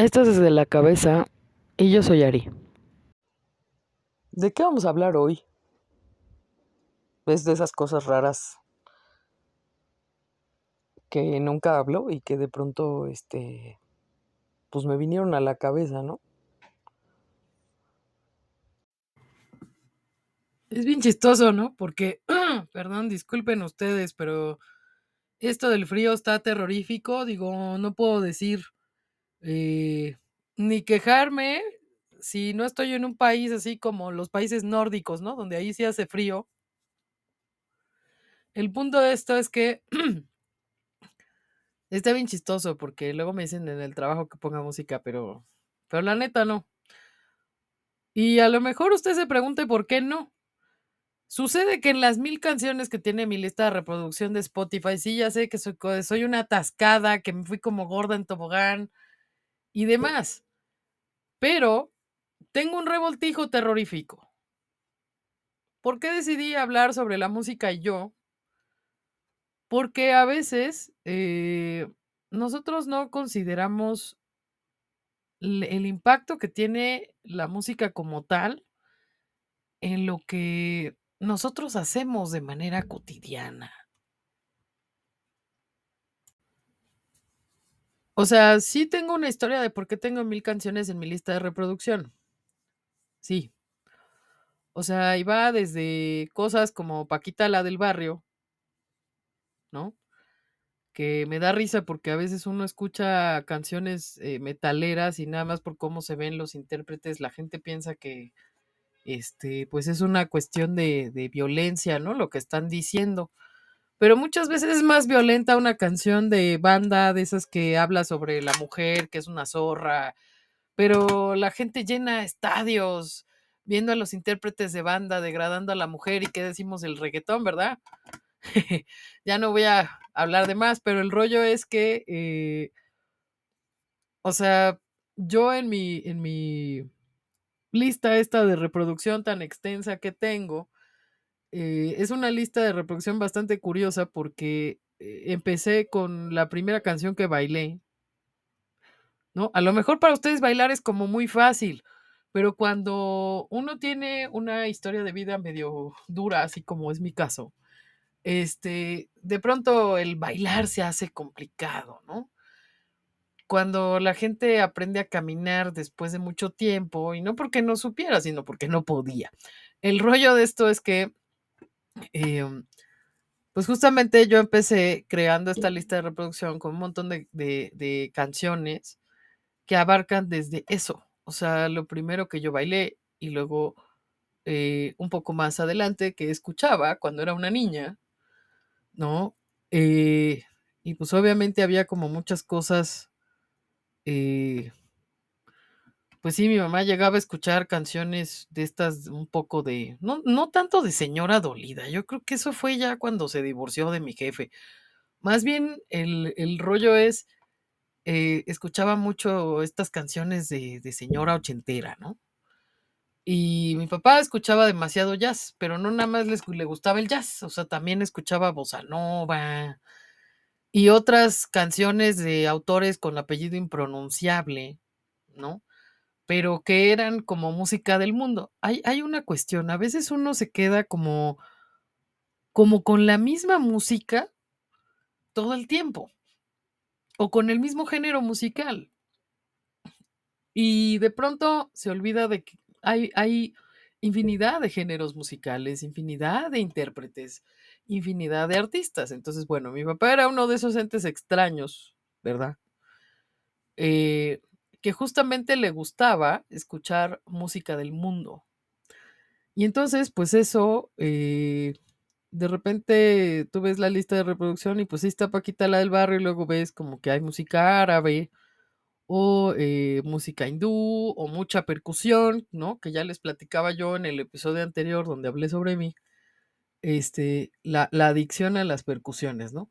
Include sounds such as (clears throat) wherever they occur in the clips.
Esto es desde la cabeza y yo soy Ari. ¿De qué vamos a hablar hoy? Es de esas cosas raras que nunca hablo y que de pronto, este, pues me vinieron a la cabeza, ¿no? Es bien chistoso, ¿no? Porque, (clears throat) perdón, disculpen ustedes, pero esto del frío está terrorífico. Digo, no puedo decir eh, ni quejarme si no estoy en un país así como los países nórdicos, ¿no? Donde ahí sí hace frío. El punto de esto es que (clears throat) está bien chistoso porque luego me dicen en el trabajo que ponga música, pero, pero la neta no. Y a lo mejor usted se pregunte por qué no. Sucede que en las mil canciones que tiene mi lista de reproducción de Spotify, sí, ya sé que soy, soy una atascada, que me fui como gorda en tobogán y demás. Pero tengo un revoltijo terrorífico. ¿Por qué decidí hablar sobre la música y yo? Porque a veces eh, nosotros no consideramos el impacto que tiene la música como tal en lo que nosotros hacemos de manera cotidiana. O sea, sí tengo una historia de por qué tengo mil canciones en mi lista de reproducción. Sí. O sea, iba desde cosas como Paquita la del barrio, ¿no? Que me da risa porque a veces uno escucha canciones eh, metaleras y nada más por cómo se ven los intérpretes, la gente piensa que este, pues es una cuestión de, de violencia, ¿no? Lo que están diciendo. Pero muchas veces es más violenta una canción de banda, de esas que habla sobre la mujer, que es una zorra, pero la gente llena estadios viendo a los intérpretes de banda degradando a la mujer y qué decimos del reggaetón, ¿verdad? (laughs) ya no voy a hablar de más, pero el rollo es que, eh, o sea, yo en mi, en mi lista esta de reproducción tan extensa que tengo, eh, es una lista de reproducción bastante curiosa porque eh, empecé con la primera canción que bailé, ¿no? A lo mejor para ustedes bailar es como muy fácil, pero cuando uno tiene una historia de vida medio dura, así como es mi caso, este, de pronto el bailar se hace complicado, ¿no? cuando la gente aprende a caminar después de mucho tiempo, y no porque no supiera, sino porque no podía. El rollo de esto es que, em, pues justamente yo empecé creando esta lista de reproducción con un montón de, canciones que abarcan desde eso, o sea, lo primero que yo bailé y luego eh, un poco más adelante que escuchaba cuando era una niña, ¿no? Eh, y pues obviamente había como muchas cosas eh, pues sí, mi mamá llegaba a escuchar canciones de estas un poco de, no, no tanto de señora dolida, yo creo que eso fue ya cuando se divorció de mi jefe. Más bien el, rollo es, eh, escuchaba mucho estas canciones de, de señora ochentera, ¿no? Y mi papá escuchaba demasiado jazz, pero no nada más les, le gustaba el jazz, o sea, también escuchaba bossa nova, y otras canciones de autores con apellido impronunciable, ¿no? Pero que eran como música del mundo. Hay, hay una cuestión, a veces uno se queda como, como con la misma música todo el tiempo, o con el mismo género musical. Y de pronto se olvida de que hay, hay infinidad de géneros musicales, infinidad de intérpretes, infinidad de artistas. Entonces, bueno, mi papá era uno de esos entes extraños, ¿verdad? Eh, que justamente le gustaba escuchar música del mundo. Y entonces, pues eso, eh, de repente tú ves la lista de reproducción y pues está Paquita la del barrio y luego ves como que hay música árabe o eh, música hindú o mucha percusión, ¿no? Que ya les platicaba yo en el episodio anterior donde hablé sobre mí, este, la, adicción a las percusiones, ¿no?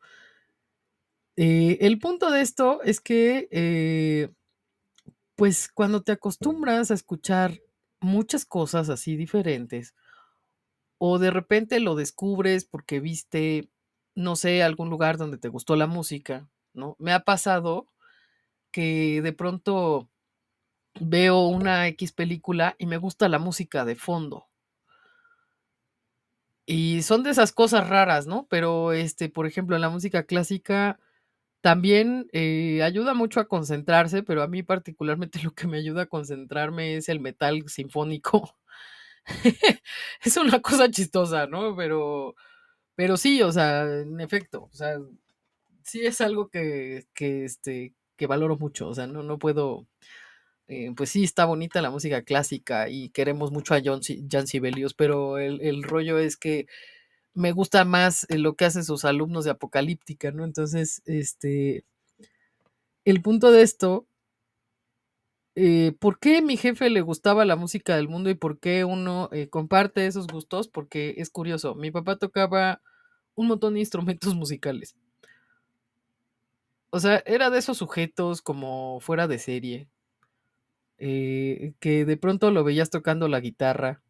Eh, el punto de esto es que, pues cuando te acostumbras a escuchar muchas cosas así diferentes, o de repente lo descubres porque viste, no sé, algún lugar donde te gustó la música, ¿no? Me ha pasado que de pronto veo una X película y me gusta la música de fondo. Y son de esas cosas raras, ¿no? Pero, este, por ejemplo, en la música clásica también eh, ayuda mucho a concentrarse, pero a mí particularmente lo que me ayuda a concentrarme es el metal sinfónico. (laughs) es una cosa chistosa, ¿no? Pero, pero sí, o sea, en efecto, o sea, sí es algo que, que, este, que valoro mucho, o sea, no, no puedo, eh, pues sí, está bonita la música clásica y queremos mucho a John, Jan Sibelius, pero el, el rollo es que me gusta más eh, lo que hacen sus alumnos de Apocalíptica, ¿no? Entonces, este, el punto de esto, eh, ¿por qué mi jefe le gustaba la música del mundo y por qué uno eh, comparte esos gustos? Porque es curioso, mi papá tocaba un montón de instrumentos (laughs) musicales. O sea, era de esos sujetos como fuera de serie, que de pronto lo veías tocando la guitarra,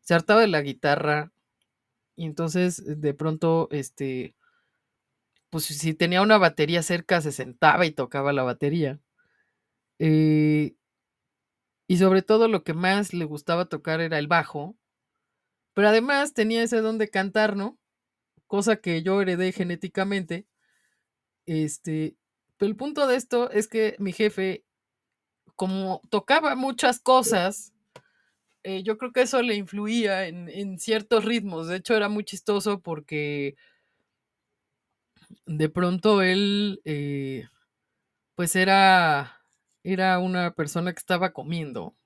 se hartaba de la guitarra y entonces de pronto, este, pues si tenía una batería cerca se sentaba y tocaba la batería. Eh, y sobre todo lo que más le gustaba tocar era el bajo, pero además tenía ese don de cantar, ¿no? Cosa que yo heredé genéticamente. Este, pero el punto de esto es que mi jefe, como tocaba muchas cosas, eh, yo creo que eso le influía en, en ciertos ritmos. De hecho, era muy chistoso porque de pronto él, eh, pues era, era una persona que estaba comiendo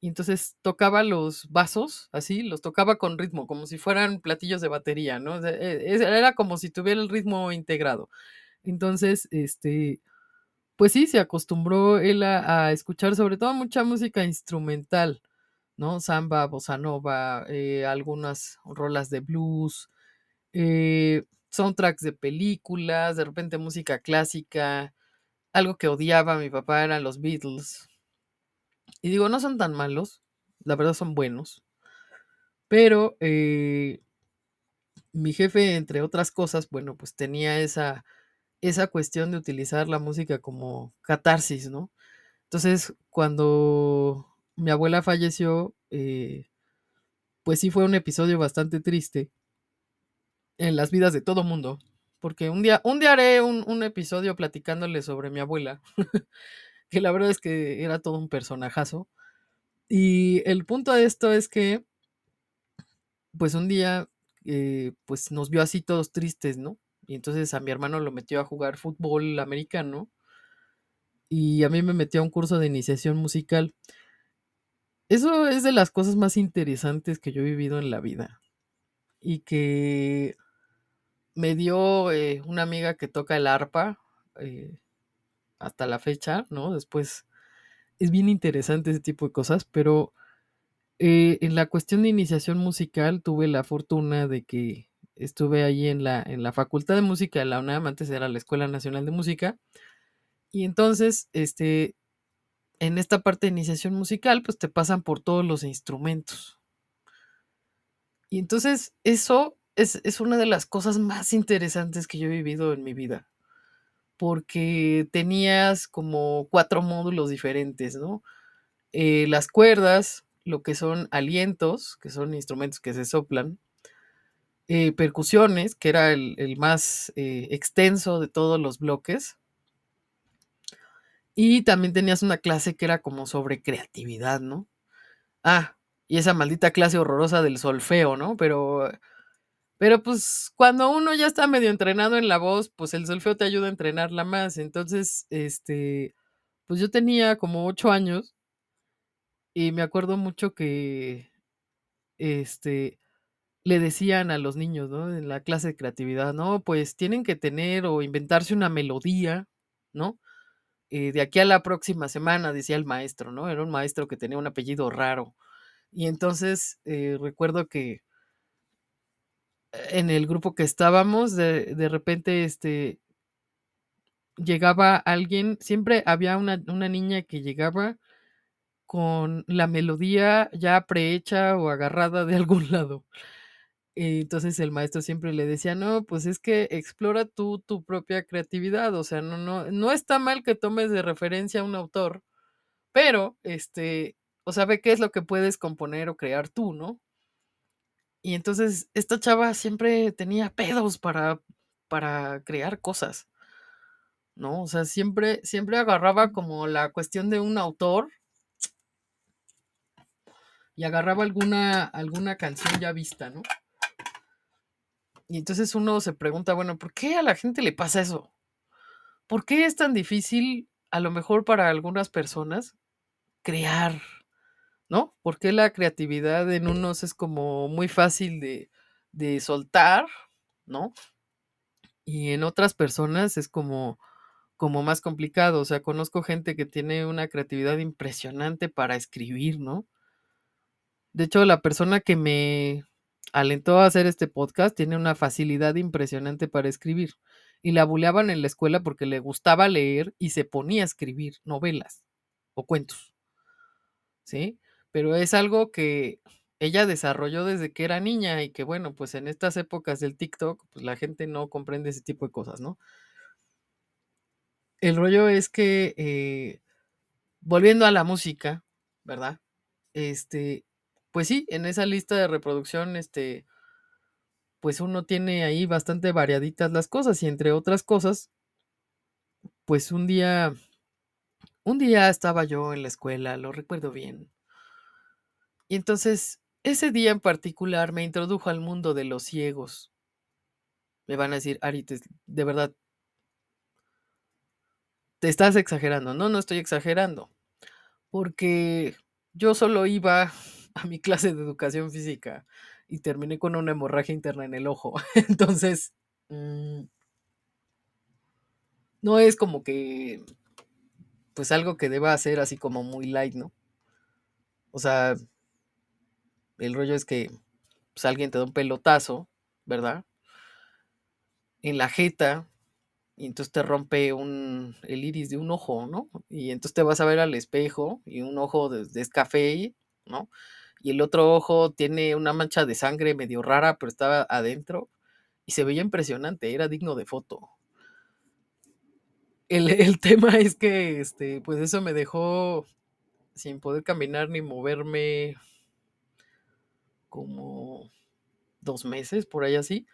y entonces tocaba los vasos, así, los tocaba con ritmo, como si fueran platillos de batería, ¿no? E- era como si tuviera el ritmo integrado. Entonces, este, pues sí, se acostumbró él a escuchar sobre todo mucha música instrumental, ¿no? Samba, bossa nova, eh, algunas rolas de blues, eh, soundtracks de películas, de repente música clásica. Algo que odiaba mi papá eran los Beatles. Y digo, no son tan malos, la verdad son buenos. Pero eh, mi jefe, entre otras cosas, bueno, pues tenía esa, esa cuestión de utilizar la música como catarsis, ¿no? Entonces, cuando mi abuela falleció, eh, pues sí fue un episodio bastante triste en las vidas de todo mundo. Porque un día, un haré un, un episodio platicándole sobre mi abuela, (laughs) que la verdad es que era todo un personajazo. Y el punto de esto es que, pues un día, eh, pues nos vio así todos tristes, ¿no? Y entonces a mi hermano lo metió a jugar fútbol americano y a mí me metió a un curso de iniciación musical. Eso es de las cosas más interesantes que yo he vivido en la vida y que me dio eh, una amiga que toca el arpa eh, hasta la fecha, ¿no? Después es bien interesante ese tipo de cosas, pero eh, en la cuestión de iniciación musical tuve la fortuna de que estuve ahí en la, en la Facultad de Música de la UNAM, antes era la Escuela Nacional de Música, y entonces, este, en esta parte de iniciación musical, pues te pasan por todos los instrumentos. Y entonces eso es, es una de las cosas más interesantes que yo he vivido en mi vida, porque tenías como cuatro módulos diferentes, ¿no? Eh, las cuerdas, lo que son alientos, que son instrumentos que se soplan, eh, percusiones, que era el, más eh, extenso de todos los bloques, y también tenías una clase que era como sobre creatividad, ¿no? Ah, y esa maldita clase horrorosa del solfeo, ¿no? Pero Pero pues cuando uno ya está medio entrenado en la voz, pues el solfeo te ayuda a entrenarla más. Entonces, este, pues yo tenía como ocho años y me acuerdo mucho que, este, le decían a los niños, ¿no? En la clase de creatividad, no, pues tienen que tener o inventarse una melodía, ¿no? Eh, de aquí a la próxima semana, decía el maestro, ¿no? Era un maestro que tenía un apellido raro. Y entonces eh, recuerdo que en el grupo que estábamos, de, de repente, este, llegaba alguien, siempre había una, una niña que llegaba con la melodía ya prehecha o agarrada de algún (laughs) lado. Y entonces el maestro siempre le decía, no, pues es que explora tú tu propia creatividad, o sea, no, no, no está mal que tomes de referencia a un autor, Pero, este, o sea, ve qué es lo que puedes componer o crear tú, ¿no? Y entonces esta chava siempre tenía pedos para, para crear cosas, ¿no? O sea, siempre, siempre agarraba como la cuestión de un autor y agarraba alguna, alguna canción ya vista, ¿no? Y entonces uno se pregunta, bueno, ¿por qué a la gente le pasa eso? ¿Por qué es tan difícil, a lo mejor para algunas personas, crear? ¿No? ¿Por qué la creatividad en unos es como muy fácil de, de soltar, ¿no? Y en otras personas es como, como más complicado. O sea, conozco gente que tiene una creatividad impresionante para escribir, ¿no? De hecho, la persona que me alentó a hacer este podcast tiene una facilidad impresionante para escribir. Y la buleaban en la escuela porque le gustaba leer y se ponía a escribir novelas o cuentos. ¿Sí? Pero es algo que ella desarrolló desde que era niña y que bueno, pues en estas épocas del TikTok, pues la gente no comprende ese tipo de cosas, ¿no? El rollo es que, eh, volviendo a la música, ¿verdad? Este, pues sí, en esa lista de reproducción, este, pues uno tiene ahí bastante variaditas las cosas y entre otras cosas, pues un día, un día estaba yo en la escuela, lo recuerdo bien. Y entonces, ese día en particular me introdujo al mundo de los ciegos. Me van a decir, Ari, de verdad, te estás exagerando. No, no estoy exagerando. Porque yo solo iba a mi clase de educación física y terminé con una hemorragia interna en el ojo. (laughs) Entonces, mm, no es como que, pues algo que deba hacer así como muy light, ¿no? O sea, el rollo es que pues, alguien te da un pelotazo, ¿verdad? En la jeta, y entonces te rompe un, el iris de un ojo, ¿no? Y entonces te vas a ver al espejo y un ojo de, es café, ¿no? Y el otro ojo tiene una mancha de sangre medio rara, pero estaba adentro y se veía impresionante, era digno de foto. El, (laughs) el tema es que, este, pues eso me dejó sin poder caminar ni moverme como dos meses, por ahí así.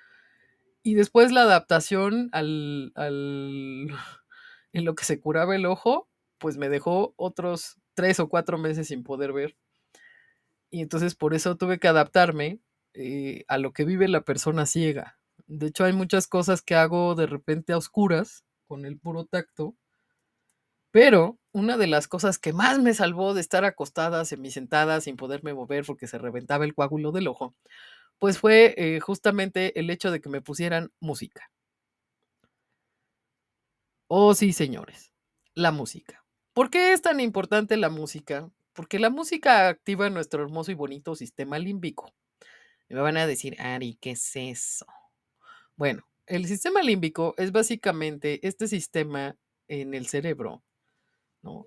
Y después la adaptación al, al, (laughs) en lo que se curaba el ojo, pues me dejó otros tres o cuatro meses sin poder ver. Y entonces por eso tuve que adaptarme eh, a lo que vive la persona ciega. De hecho, hay muchas cosas que hago de repente a oscuras, con el puro tacto. Pero una de las cosas que más me salvó de estar acostada, semisentada, sin poderme mover porque se reventaba el coágulo del ojo, pues fue eh, justamente el hecho de que me pusieran música. Oh, sí, señores, la música. ¿Por qué es tan importante la música? Porque la música activa nuestro hermoso y bonito sistema límbico. me van a decir, Ari, ¿qué es eso? Bueno, el sistema límbico es básicamente este sistema en el cerebro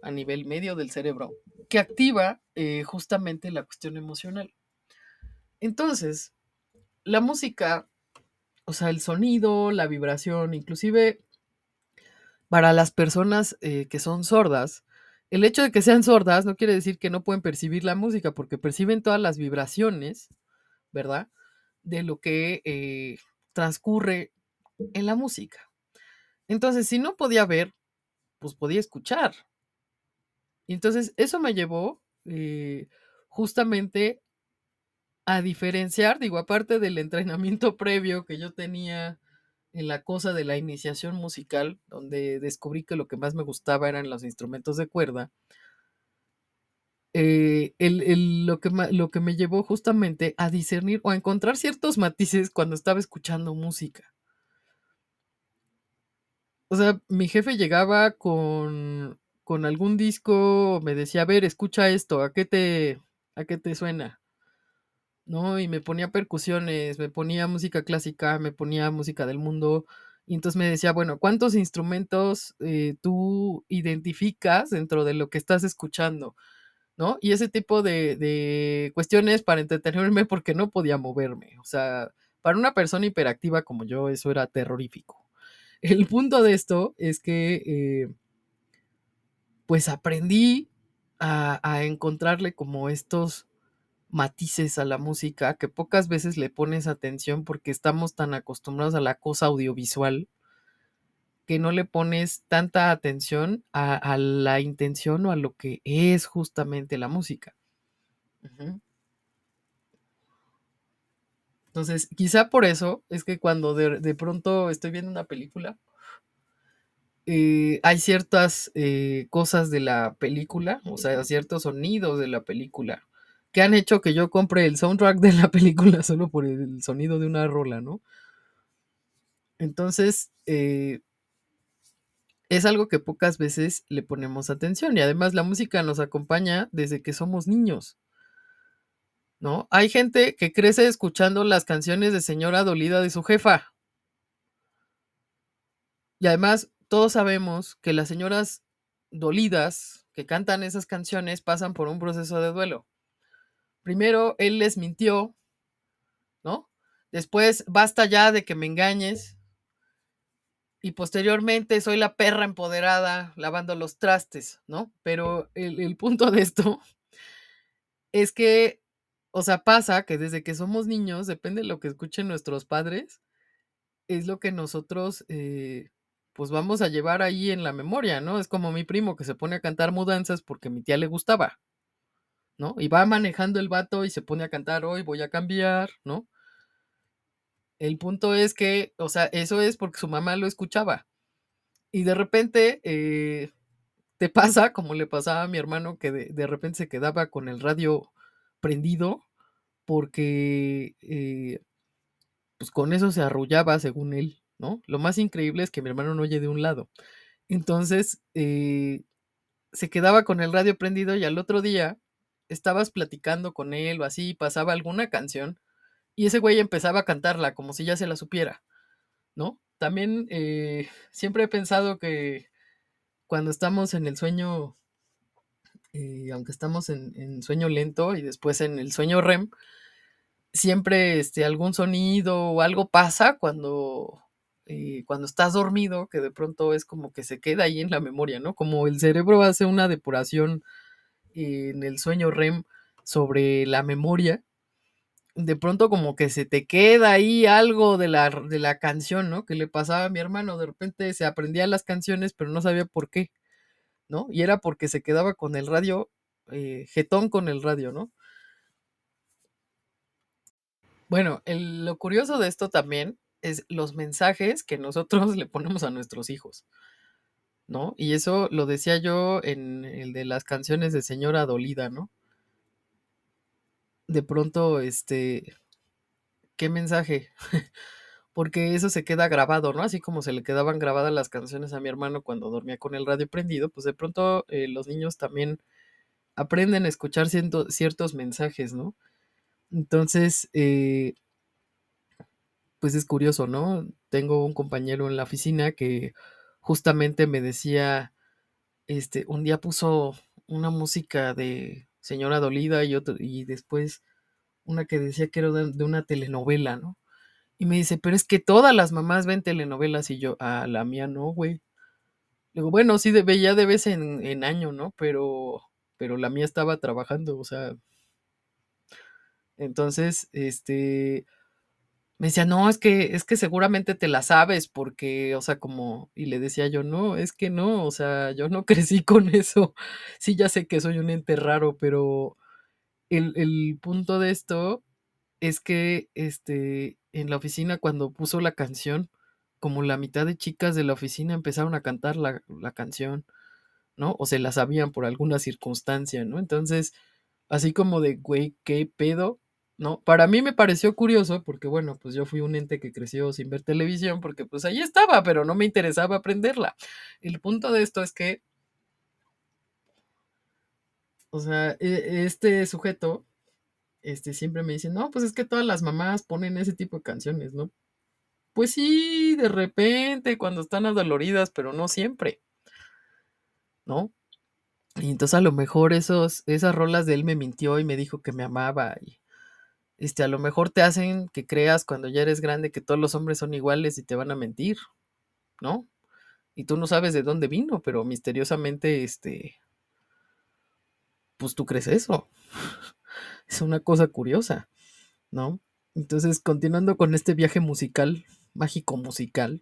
a nivel medio del cerebro, que activa eh, justamente la cuestión emocional. Entonces, la música, o sea, el sonido, la vibración, inclusive para las personas eh, que son sordas, el hecho de que sean sordas no quiere decir que no pueden percibir la música, porque perciben todas las vibraciones, ¿verdad? De lo que eh, transcurre en la música. Entonces, si no podía ver, pues podía escuchar, y entonces eso me llevó eh, justamente a diferenciar, digo, aparte del entrenamiento (laughs) previo que yo tenía en la cosa de la iniciación musical, donde descubrí que lo que más me gustaba eran los instrumentos de cuerda, eh, lo, que, lo que me llevó justamente a discernir o a encontrar ciertos matices cuando estaba escuchando música. O sea, mi jefe llegaba con con algún disco me decía, a ver, escucha esto, ¿a qué te, a qué te suena? ¿No? Y me ponía percusiones, me ponía música clásica, me ponía música del mundo. Y entonces me decía, bueno, ¿cuántos instrumentos eh, tú identificas dentro de lo que estás escuchando? ¿No? Y ese tipo de, de cuestiones para entretenerme porque no podía moverme. O sea, para una persona hiperactiva como yo, eso era terrorífico. (laughs) El punto de esto es que eh, pues aprendí a, a encontrarle como estos matices a la música que pocas veces le pones atención porque estamos tan acostumbrados a la cosa audiovisual que no le pones tanta atención a, a la intención o a lo que es justamente la música. Entonces, quizá por eso es que cuando de, de pronto estoy viendo una película, eh, hay ciertas eh, cosas de la película, o sea, ciertos sonidos de la película, que han hecho que yo compre el soundtrack de la (laughs) película solo por el sonido de una rola, ¿no? Entonces, eh, es algo que pocas veces le ponemos atención y además la música nos acompaña desde que somos niños. ¿No? Hay gente que crece escuchando las canciones de señora dolida de su jefa. Y además, todos sabemos que las señoras dolidas que cantan esas canciones pasan por un proceso de duelo. Primero, él les mintió, ¿no? Después, basta ya de que me engañes. Y posteriormente, soy la perra empoderada lavando los trastes, ¿no? Pero el, punto de esto (laughs) es que, o sea, pasa que desde que somos niños, depende de lo que escuchen nuestros padres, es lo que nosotros eh, pues vamos a llevar ahí en la memoria, ¿no? Es como mi primo que se pone a cantar mudanzas porque mi tía le gustaba, ¿no? Y va manejando el vato y se pone a cantar hoy voy a cambiar, ¿no? El punto es que, o sea, eso es porque su mamá lo escuchaba. Y de repente eh, te pasa, como le pasaba a mi hermano, que de, de repente se quedaba con el radio prendido porque eh, pues con eso se arrullaba según él, ¿no? Lo más increíble es que mi hermano no oye de un lado. Entonces, eh, se quedaba con el radio prendido y al otro día estabas platicando con él o así, pasaba alguna canción y ese güey empezaba a cantarla como si ya se la supiera, ¿no? También eh, siempre he pensado que cuando estamos en el sueño, eh, aunque estamos en, sueño lento y después en el sueño REM, siempre este, algún sonido o algo pasa cuando eh, cuando estás dormido, que de pronto es como que se queda ahí en la memoria, ¿no? Como el cerebro hace una depuración en el sueño REM sobre la memoria, de pronto como que se te queda ahí algo de la, de la canción, ¿no? Que le pasaba a mi hermano, de repente se aprendía las canciones, pero no sabía por qué, ¿no? Y era porque se quedaba con el radio, eh, jetón con el radio, ¿no? Bueno, el, lo curioso de esto también es los mensajes que nosotros (laughs) le ponemos a nuestros hijos, Y eso lo decía yo en el de las canciones de Señora Dolida, ¿no? De pronto, este, ¿qué mensaje? (laughs) Porque eso se queda grabado, ¿no? Así como se le quedaban grabadas las canciones a mi hermano cuando dormía con el radio prendido, pues de pronto eh, los niños también aprenden a escuchar ciertos mensajes, ¿no? Entonces, eh, pues es curioso, ¿no? Tengo un compañero en la oficina que justamente me decía, este, un día puso una música de Señora Dolida y otro, y después una que decía que era de, una telenovela, ¿no? Y me dice, pero es que todas las mamás ven telenovelas y yo, ah, la mía no, güey. Le digo, bueno, sí, de, ya de vez en, en año, ¿no? Pero, pero la mía estaba trabajando, o sea. Entonces, este, me decía, no, es que, es que seguramente te la sabes, porque, o sea, como, y le decía yo, no, es que no, o sea, yo no (laughs) crecí con eso. Sí, ya sé que soy un ente raro, pero el, el punto de esto es que, este, en la oficina, cuando puso la canción, como la mitad de chicas de la oficina empezaron a cantar la, la canción, ¿no? O se la sabían por alguna circunstancia, ¿no? Entonces, así como de, güey, ¿qué pedo? ¿No? Para mí me pareció curioso porque, bueno, pues yo fui un ente que creció sin ver televisión porque pues ahí estaba, pero no me interesaba aprenderla. El punto de esto es que, o sea, e, este sujeto, este, siempre me dice, no, pues es que todas las mamás ponen ese tipo de canciones, ¿no? Pues sí, de repente, cuando están adoloridas, pero no siempre, ¿no? Y entonces a lo mejor esos, esas rolas de él me mintió y me dijo que me amaba y este, a lo mejor te hacen que creas cuando ya eres grande que todos los hombres son iguales y te van a mentir, ¿no? Y tú no sabes de dónde vino, pero misteriosamente, este, pues tú crees eso. (laughs) Es una cosa curiosa, ¿no? Entonces, continuando con este viaje musical, mágico musical,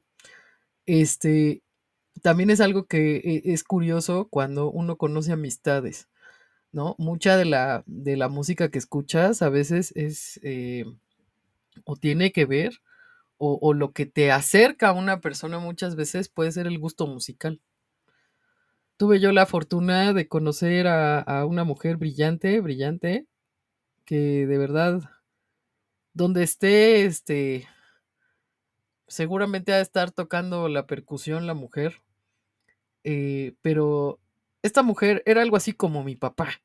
este, también es algo que e, es curioso cuando uno conoce amistades, ¿no? Mucha de la, de la música que escuchas a veces es eh, o tiene que ver o, lo que te acerca a una persona muchas veces puede ser el gusto musical. Tuve yo la fortuna de conocer a, a una mujer brillante, brillante, que de verdad, donde esté, este, seguramente ha de estar tocando la percusión la mujer, eh, pero esta mujer era algo así como mi papá.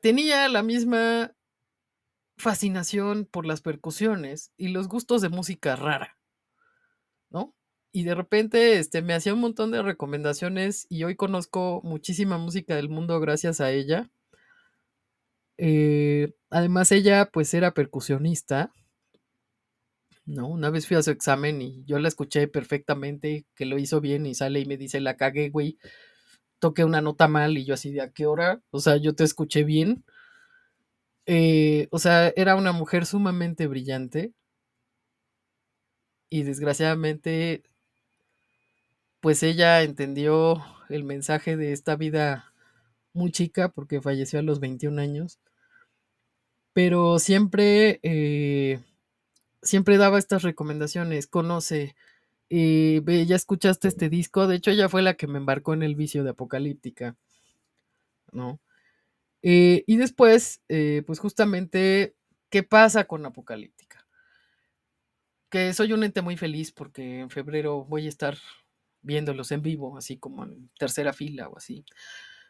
Tenía la misma fascinación por las percusiones y los gustos de música rara, ¿no? Y de repente este, me hacía un montón de recomendaciones y hoy conozco muchísima música del mundo gracias a ella. Eh, además ella pues era percusionista, ¿no? Una vez fui a su examen y yo la escuché perfectamente, que lo hizo bien y sale y me dice, la cagué, güey, toqué una nota mal y yo así de a qué hora, o sea, yo te escuché bien. Eh, o sea, era una mujer sumamente brillante y desgraciadamente pues ella entendió el mensaje de esta vida muy chica porque falleció a los 21 años, pero siempre, eh, siempre daba estas recomendaciones, conoce, eh, ve, ya escuchaste este disco, de hecho ella fue la que me embarcó en el vicio de Apocalíptica, ¿no? Eh, y después, eh, pues justamente, ¿qué pasa con Apocalíptica? Que soy un ente muy feliz porque en febrero voy a estar viéndolos en vivo, así como en tercera fila o así.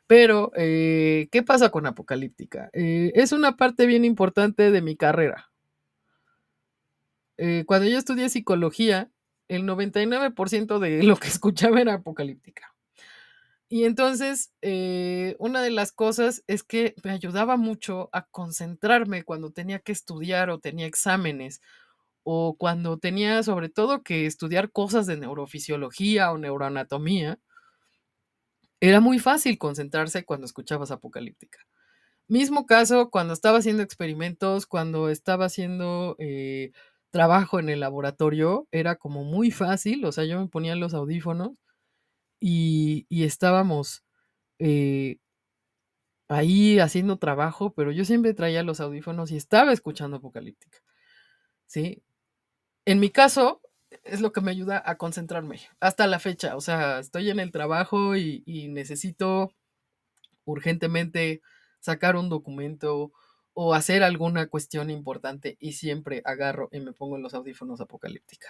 Pero, ¿qué pasa con Apocalíptica? Es una parte bien importante de mi carrera. Eh, cuando yo estudié psicología, el 99% de lo que (laughs) escuchaba era Apocalíptica. Y entonces, eh, una de las cosas es que me ayudaba mucho a concentrarme cuando tenía que estudiar o tenía exámenes o cuando tenía sobre todo que estudiar cosas de neurofisiología o neuroanatomía, era muy fácil concentrarse cuando escuchabas Apocalíptica. Mismo caso cuando estaba haciendo experimentos, cuando estaba haciendo eh, trabajo en el laboratorio, era como muy fácil, o sea, yo me ponía los audífonos y, y estábamos eh, ahí haciendo trabajo, pero yo siempre traía los audífonos y estaba escuchando Apocalíptica. ¿Sí? En mi caso, es lo que me ayuda a concentrarme hasta la fecha. O sea, estoy en el trabajo y, y necesito urgentemente sacar un documento o hacer alguna cuestión importante y siempre agarro y me pongo los audífonos apocalíptica.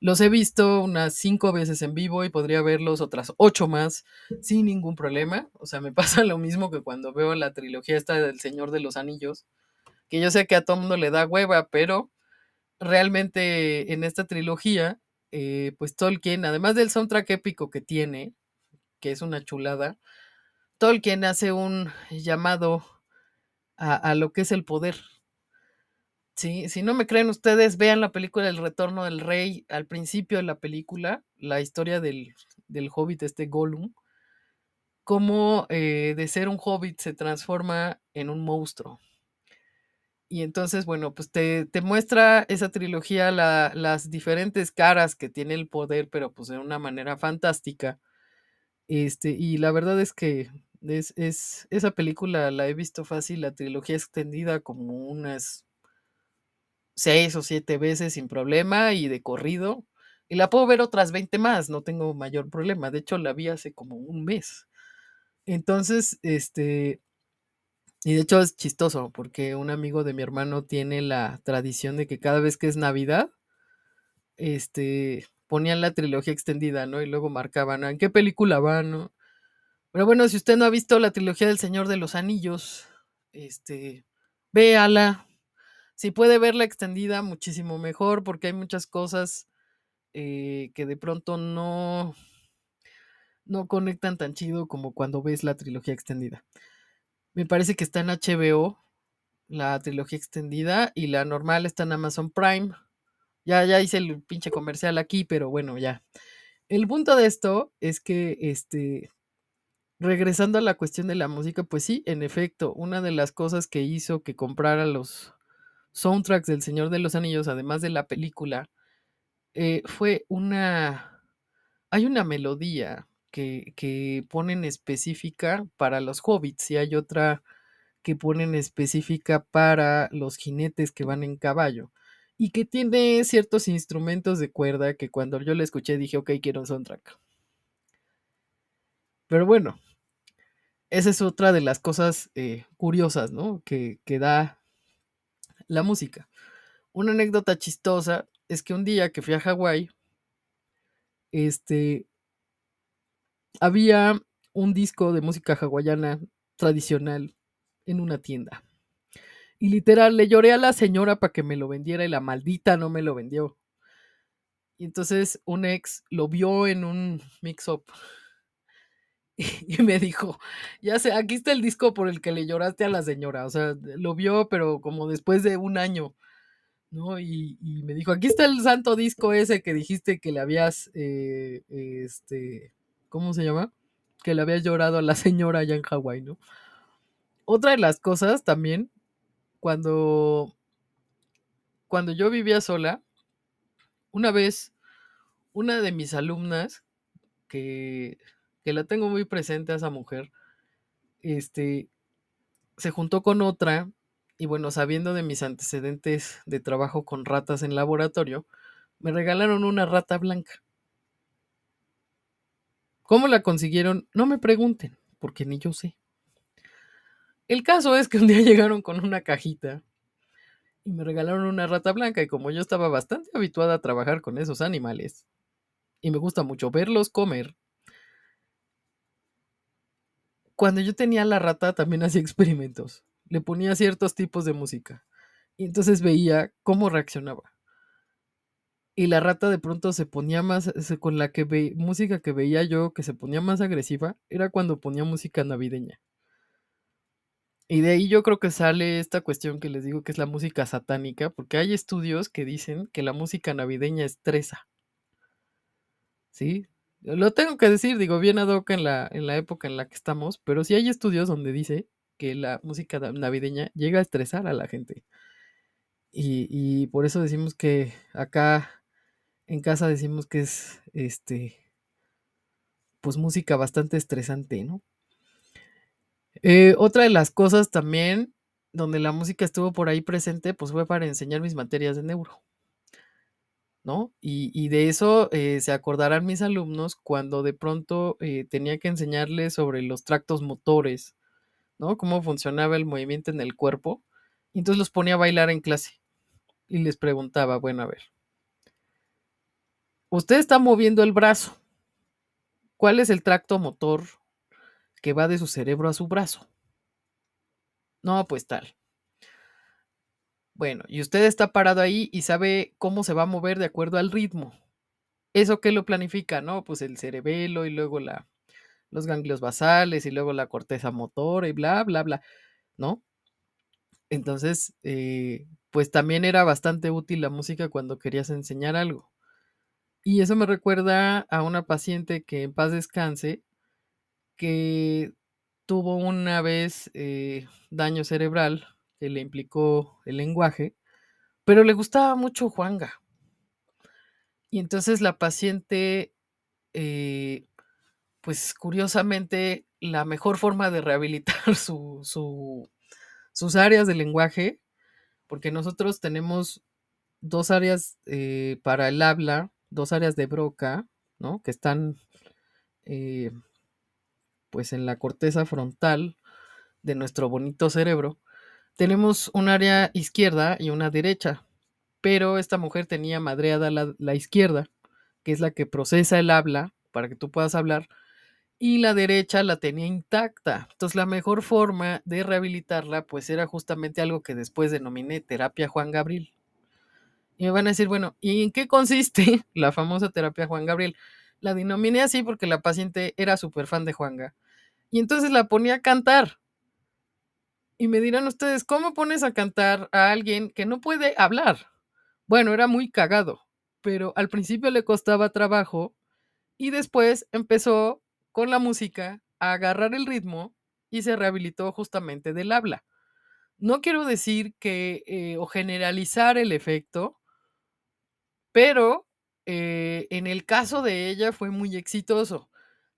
Los he visto unas cinco veces en vivo y podría verlos otras ocho más sin ningún problema. O sea, me (laughs) pasa lo mismo que cuando veo la trilogía esta del Señor de los Anillos, que yo sé que a todo mundo le da hueva, pero realmente en esta trilogía, eh, pues Tolkien, además del soundtrack épico que tiene, que es una chulada, Tolkien hace un llamado a, a lo que es el poder. Sí, si no me creen ustedes, vean la película El Retorno del Rey. Al principio de la película, la historia del, del hobbit, este Gollum, cómo eh, de ser un hobbit se transforma en un monstruo. Y entonces, bueno, pues te, te muestra esa trilogía la- las diferentes caras que tiene el poder, pero pues de una manera fantástica. Este, y la verdad es que es, es, esa película la he visto fácil, la trilogía extendida como unas seis o siete veces sin problema y de corrido. Y la puedo ver otras 20 más, no tengo mayor problema. De hecho, la vi hace como un mes. Entonces, este, y de hecho es chistoso porque un amigo de mi hermano tiene la tradición de que cada vez que es Navidad, este, ponían la trilogía extendida, ¿no? Y luego marcaban, "Ah, ¿en qué película van, no? Pero bueno, si usted no ha visto la trilogía del Señor de los Anillos, este, véala. Si puede verla extendida, muchísimo mejor, porque hay muchas cosas eh, que de pronto no, no conectan tan chido como cuando ves la trilogía extendida. Me parece que está en HBO, la trilogía extendida, y la normal está en Amazon Prime. Ya, ya hice el pinche comercial aquí, pero bueno, ya. El punto de esto es que este, regresando a la cuestión de la música, pues sí, en efecto, una de las cosas que hizo que comprara los soundtracks del Señor de los Anillos, además de la película, eh, fue una... Hay una melodía que, que ponen específica para los hobbits y hay otra que ponen específica para los jinetes que van en caballo y que tiene ciertos instrumentos de cuerda que cuando yo la escuché dije, ok, quiero un soundtrack. Pero bueno, esa es otra de las cosas eh, curiosas, ¿no? Que, que da la música. Una anécdota chistosa es que un día que fui a Hawái, este, había un disco de música hawaiana tradicional en una tienda. Y literal, le lloré a la señora para que me lo vendiera y la maldita no me lo vendió. Y entonces un ex lo vio en un mix-up (laughs) y me dijo, ya sé, aquí está el disco por el que le lloraste a la señora. O sea, lo vio, pero como después de un año. ¿no? Y, me dijo, aquí está el santo disco ese que dijiste que le habías, eh, este, ¿cómo se llama? Que le habías llorado a la señora allá en Hawái, ¿no? Otra de las cosas también, cuando, cuando yo vivía sola, una vez, una de mis alumnas, que, que la tengo muy presente a esa mujer, este, se juntó con otra y bueno, sabiendo de mis antecedentes de trabajo con ratas en laboratorio, me regalaron una rata blanca. ¿Cómo la consiguieron? No me pregunten, porque ni yo sé. El caso es que un día (laughs) llegaron con una cajita y me regalaron una rata blanca y como yo estaba bastante habituada a trabajar con esos animales y me gusta mucho verlos comer, cuando yo tenía la rata también hacía experimentos. Le ponía ciertos tipos de música y entonces veía cómo reaccionaba. Y la rata de pronto se ponía más, con la que música que veía yo que se ponía más agresiva, era cuando ponía música navideña. Y de ahí yo creo que sale esta cuestión que les digo que es la música satánica, porque hay estudios que dicen que la música navideña estresa. ¿Sí? Lo tengo que decir, digo, bien ad hoc en la, en la época en la que estamos, pero sí hay estudios donde dice que la música navideña llega a estresar a la gente. Y, y por eso decimos que acá en casa decimos que es este pues música bastante estresante, ¿no? Eh, otra de las cosas también donde la música estuvo por ahí presente, pues fue para enseñar mis materias de neuro. ¿No? Y, y de eso eh, se acordarán mis alumnos cuando de pronto eh, tenía que enseñarles sobre los tractos motores, ¿no? Cómo funcionaba el movimiento en el cuerpo. Y entonces los ponía a bailar en clase y les preguntaba, bueno, a ver, usted está moviendo el brazo. ¿Cuál es el tracto motor que va de su cerebro a su brazo? No, pues tal. Bueno, y usted está parado ahí y sabe cómo se va a mover de acuerdo al ritmo. ¿Eso qué lo planifica? No, pues el cerebelo y luego la, los ganglios basales y luego la corteza motora y bla, bla, bla, ¿no? Entonces, eh, pues también era bastante útil la música cuando querías enseñar algo. Y eso me recuerda a una paciente que en paz descanse, que tuvo una vez eh, daño cerebral le implicó el lenguaje, pero le gustaba mucho Juanga. Y entonces la paciente, eh, pues curiosamente, la mejor forma de rehabilitar (laughs) su, su, sus áreas de lenguaje, porque nosotros tenemos dos áreas eh, para el habla, dos áreas de broca, ¿no? Que están eh, pues en la corteza frontal de nuestro bonito cerebro. Tenemos un área izquierda y una derecha, pero esta mujer tenía madreada la, la izquierda, que es la que procesa el habla para que tú puedas hablar, y la derecha la tenía intacta. Entonces la mejor forma de rehabilitarla pues era justamente algo que después denominé terapia Juan Gabriel. Y me van a decir, bueno, ¿y en qué consiste (laughs) la famosa terapia Juan Gabriel? La denominé así porque la paciente era súper fan de Juanga. Y entonces la ponía a cantar. Y me dirán ustedes, ¿cómo pones a cantar a alguien que no puede hablar? Bueno, era muy cagado, pero al principio le costaba trabajo y después empezó con la música a agarrar el ritmo y se rehabilitó justamente del habla. No quiero decir que eh, o generalizar el efecto, pero eh, en el caso de ella fue muy exitoso.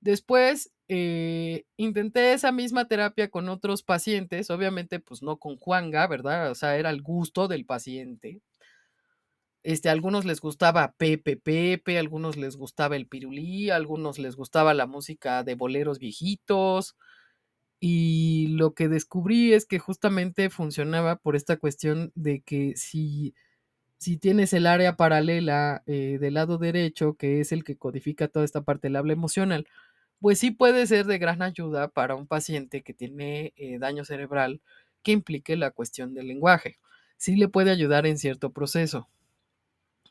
Después eh, intenté esa misma terapia con otros pacientes, obviamente pues no con Juanga, ¿verdad? O sea, era el gusto del paciente. Este, a algunos les gustaba Pepe Pepe, a algunos les gustaba el pirulí, a algunos les gustaba la música de boleros viejitos. Y lo que descubrí es que justamente funcionaba por esta cuestión de que si, si tienes el área paralela eh, del lado derecho, que es el que codifica toda esta parte del habla emocional, pues sí puede ser de gran ayuda para un paciente que tiene eh, daño cerebral que implique la cuestión del lenguaje. Sí le puede ayudar en cierto proceso.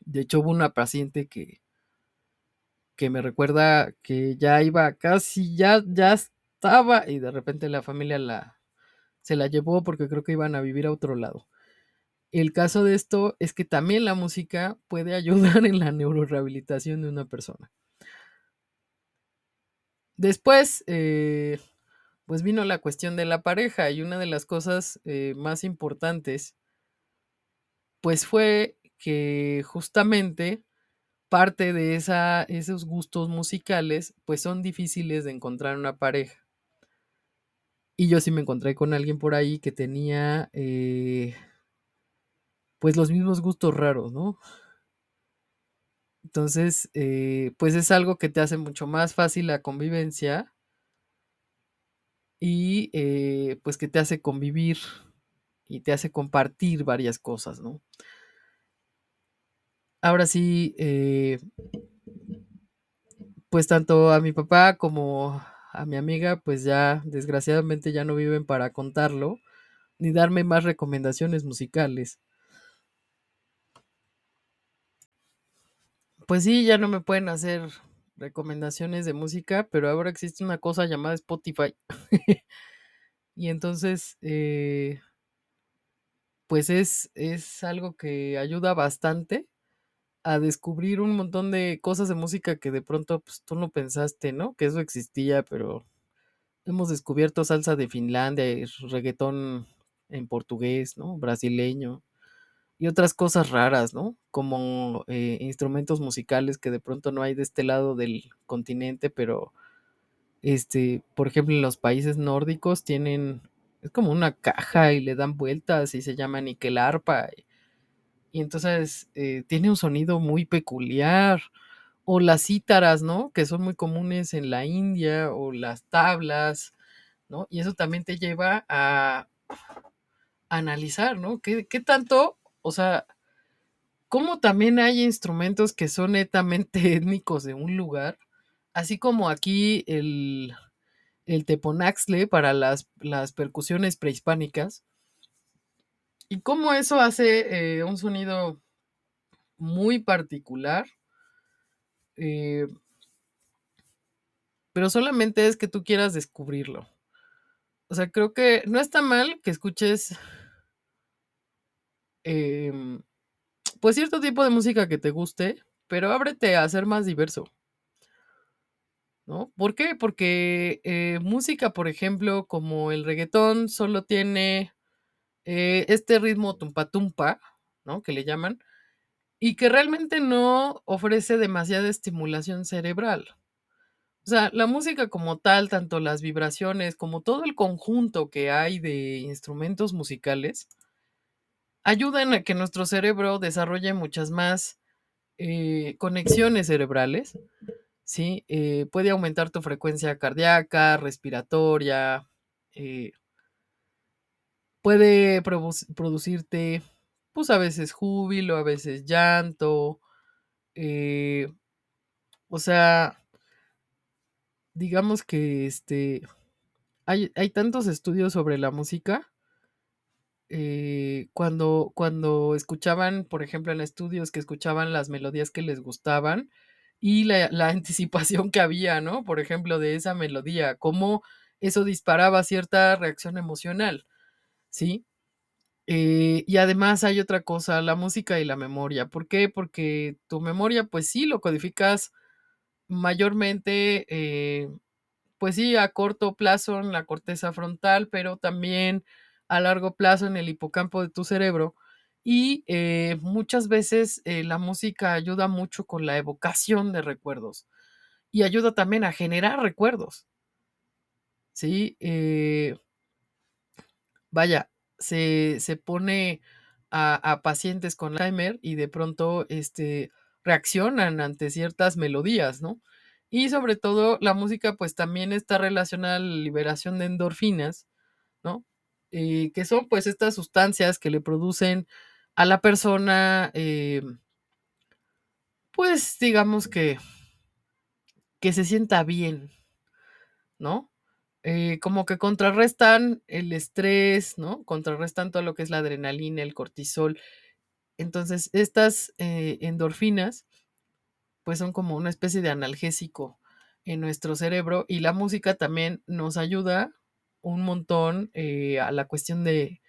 De hecho, hubo una paciente que, que me recuerda que ya iba casi, ya, ya estaba y de repente la familia la, se la llevó porque creo que iban a vivir a otro lado. El caso de esto es que también la música puede (laughs) ayudar en la neurorehabilitación de una persona. Después, eh, pues vino la cuestión de la pareja y una de las cosas eh, más importantes, pues fue que justamente parte de esa, esos gustos musicales, pues son difíciles de encontrar una pareja. Y yo sí me encontré con alguien por ahí que tenía, eh, pues los mismos gustos raros, ¿no? Entonces, eh, pues es algo que te hace mucho más fácil la convivencia y eh, pues que te hace convivir y te hace compartir varias cosas, ¿no? Ahora sí, eh, pues tanto a mi papá como a mi amiga, pues ya desgraciadamente ya no viven para contarlo, ni darme más recomendaciones musicales. Pues sí, ya no me pueden hacer recomendaciones de música, pero ahora existe una cosa llamada Spotify. (laughs) y entonces, eh, pues es, es algo que ayuda bastante a descubrir un montón de cosas de música que de pronto pues, tú no pensaste, ¿no? Que eso existía, pero hemos descubierto salsa de Finlandia, reggaetón en portugués, ¿no? Brasileño y otras cosas raras, ¿no? Como eh, instrumentos musicales que de pronto no hay de este lado del continente, pero este, por ejemplo, en los países nórdicos tienen, es como una caja y le dan vueltas y se llama arpa Y, entonces eh, tiene un sonido muy peculiar. O las cítaras, ¿no? Que son muy comunes en la India, o las tablas, ¿no? Y eso también te lleva a, analizar, ¿no? ¿Qué, ¿Qué, tanto o sea, como también hay instrumentos que son netamente (laughs) étnicos de un lugar, así como aquí el, el teponaxle para las, las percusiones prehispánicas, y cómo eso hace eh, un sonido muy particular. Eh, pero solamente es que tú quieras descubrirlo. O sea, creo que no está mal que escuches Em, pues cierto tipo de música que te guste, pero ábrete a ser más diverso. ¿No? ¿Por qué? Porque eh, música, por ejemplo, como el reggaetón, solo tiene eh, este ritmo tumpa tumpa, ¿no? Que le llaman, y que realmente no ofrece demasiada estimulación cerebral. O sea, la música como tal, tanto las vibraciones como todo el conjunto que hay de instrumentos musicales, ayudan a que nuestro cerebro desarrolle muchas más eh, conexiones cerebrales, ¿sí? Eh, puede aumentar tu frecuencia cardíaca, respiratoria, eh, puede producirte, pues a veces júbilo, a veces llanto, o sea, digamos que este, hay, hay tantos estudios sobre la música eh, cuando, cuando escuchaban, por ejemplo, en estudios que escuchaban las melodías que les gustaban y la, (laughs) anticipación que había, ¿no? Por ejemplo, de esa melodía, cómo eso disparaba cierta reacción emocional, ¿sí? Eh, y además hay otra cosa, la música y la memoria. ¿Por qué? Porque tu memoria, pues sí, lo codificas mayormente, eh, pues sí, a corto plazo en la corteza frontal, pero también a largo plazo en el hipocampo de tu cerebro. Y eh, muchas veces eh, la música ayuda mucho con la evocación de recuerdos y ayuda también a generar recuerdos. ¿Sí? Eh, vaya, se, se pone a, pacientes con Alzheimer y de pronto este, reaccionan ante ciertas melodías, ¿no? Y sobre todo la música pues también está relacionada a la liberación de endorfinas. Que son pues estas sustancias que le producen a la persona, eh, pues digamos que, que se sienta bien, ¿no? Eh, como que contrarrestan el estrés, ¿no? Contrarrestan todo lo que es la adrenalina, el cortisol. Entonces, estas eh, endorfinas, pues son como una especie de analgésico en nuestro cerebro y la música también nos ayuda un montón eh, a la cuestión de,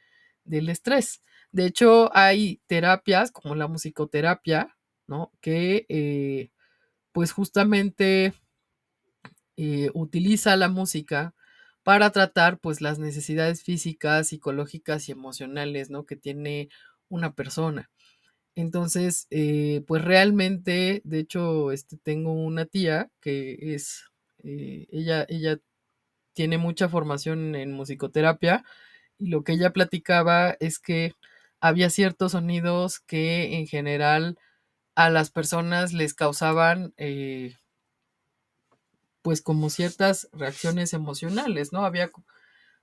del estrés. De hecho, hay terapias como la musicoterapia, ¿no? Que eh, pues justamente eh, utiliza la música para tratar pues las necesidades físicas, psicológicas y emocionales, ¿no? Que tiene una persona. Entonces, pues realmente, de hecho, este, tengo una tía que es, ella, ella tiene mucha formación en musicoterapia y lo que ella platicaba es que había ciertos sonidos que en general a las personas les causaban eh, pues como ciertas reacciones emocionales, ¿no? Había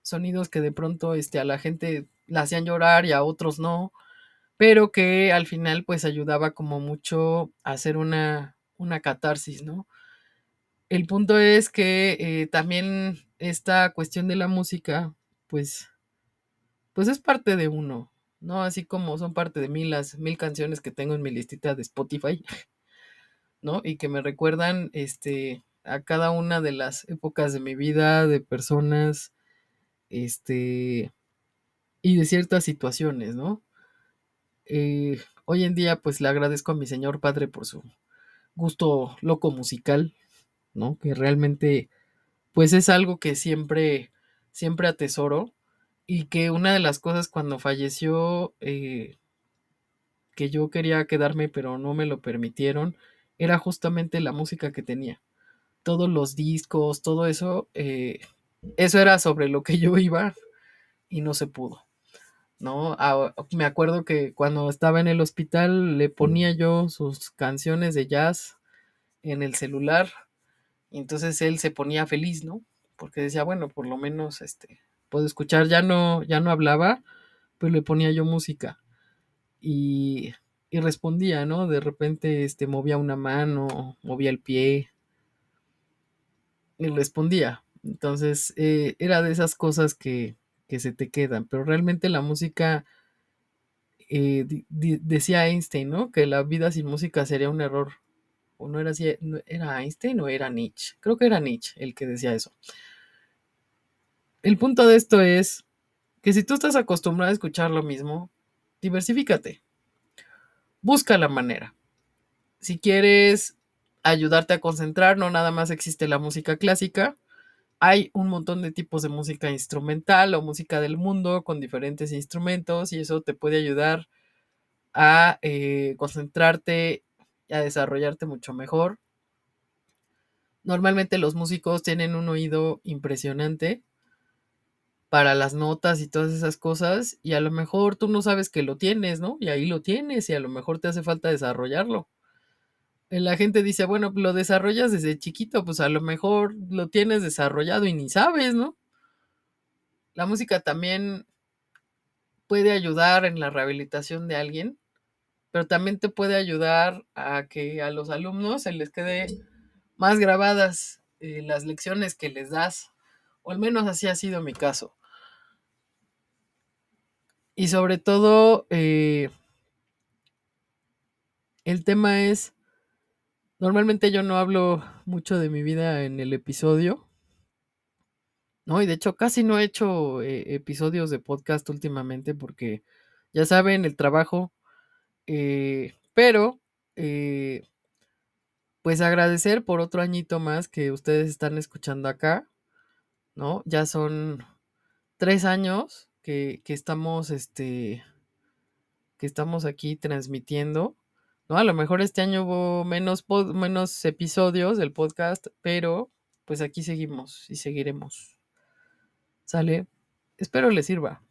sonidos que de pronto este, a la gente la hacían llorar y a otros no, pero que al final pues ayudaba como mucho a hacer una, una catarsis, ¿no? El punto es que eh, también esta cuestión de la música, pues, pues es parte de uno, ¿no? Así como son parte de mí las mil canciones que tengo en mi listita de Spotify, (laughs) ¿no? Y que me recuerdan, este, a cada una de las épocas de mi vida, de personas, este, y de ciertas situaciones, ¿no? Eh, hoy en día, pues le agradezco a mi señor padre por su gusto loco musical, ¿no? Que realmente, pues es algo que siempre, siempre atesoro y que una de las cosas cuando falleció, eh, que yo quería quedarme pero no me lo permitieron, era justamente la música que tenía. Todos los discos, todo eso, eh, eso era sobre lo que yo iba y no se pudo. ¿no? Ah, me acuerdo que cuando estaba en el hospital le ponía yo sus canciones de jazz en el celular y entonces él se ponía feliz, ¿no? Porque decía, bueno, por lo menos este puedo escuchar, ya no ya no hablaba, pero le ponía yo música y, y respondía, ¿no? De repente este movía una mano, movía el pie y respondía. Entonces, eh, era de esas cosas que, que se te quedan, pero realmente la música, eh, decía Einstein, ¿no? Que la vida sin música sería un error. O no era así, era Einstein o era Nietzsche. Creo que era Nietzsche el que decía eso. El punto de esto es que si tú estás acostumbrado a escuchar lo mismo, diversifícate. Busca la manera. Si quieres ayudarte a concentrar, no nada más existe la música clásica, hay un montón de tipos de música instrumental o música del mundo con diferentes instrumentos y eso te puede ayudar a eh, concentrarte a desarrollarte mucho mejor. Normalmente los músicos tienen un oído impresionante para las notas y todas esas cosas y a lo mejor tú no sabes que lo tienes, ¿no? Y ahí lo tienes y a lo mejor te hace falta desarrollarlo la gente dice, bueno, lo desarrollas desde chiquito, pues a lo mejor lo tienes desarrollado y ni sabes, ¿no? La música también puede ayudar en la rehabilitación de alguien, pero también te puede ayudar a que a los alumnos se les quede más grabadas eh, las lecciones que les das, o al menos así ha sido mi caso. Y sobre todo, eh, el tema es Normalmente yo no hablo mucho de mi vida en el episodio. No, y de hecho casi no he hecho eh, episodios de podcast últimamente porque ya saben, el trabajo. Eh, pero, eh, pues agradecer por otro añito más que ustedes están escuchando acá. ¿no? Ya son tres años que, que estamos, este, que estamos aquí transmitiendo, ¿no? A lo mejor este año hubo menos, menos episodios del podcast, pero pues aquí seguimos y seguiremos. ¿Sale? Espero les sirva.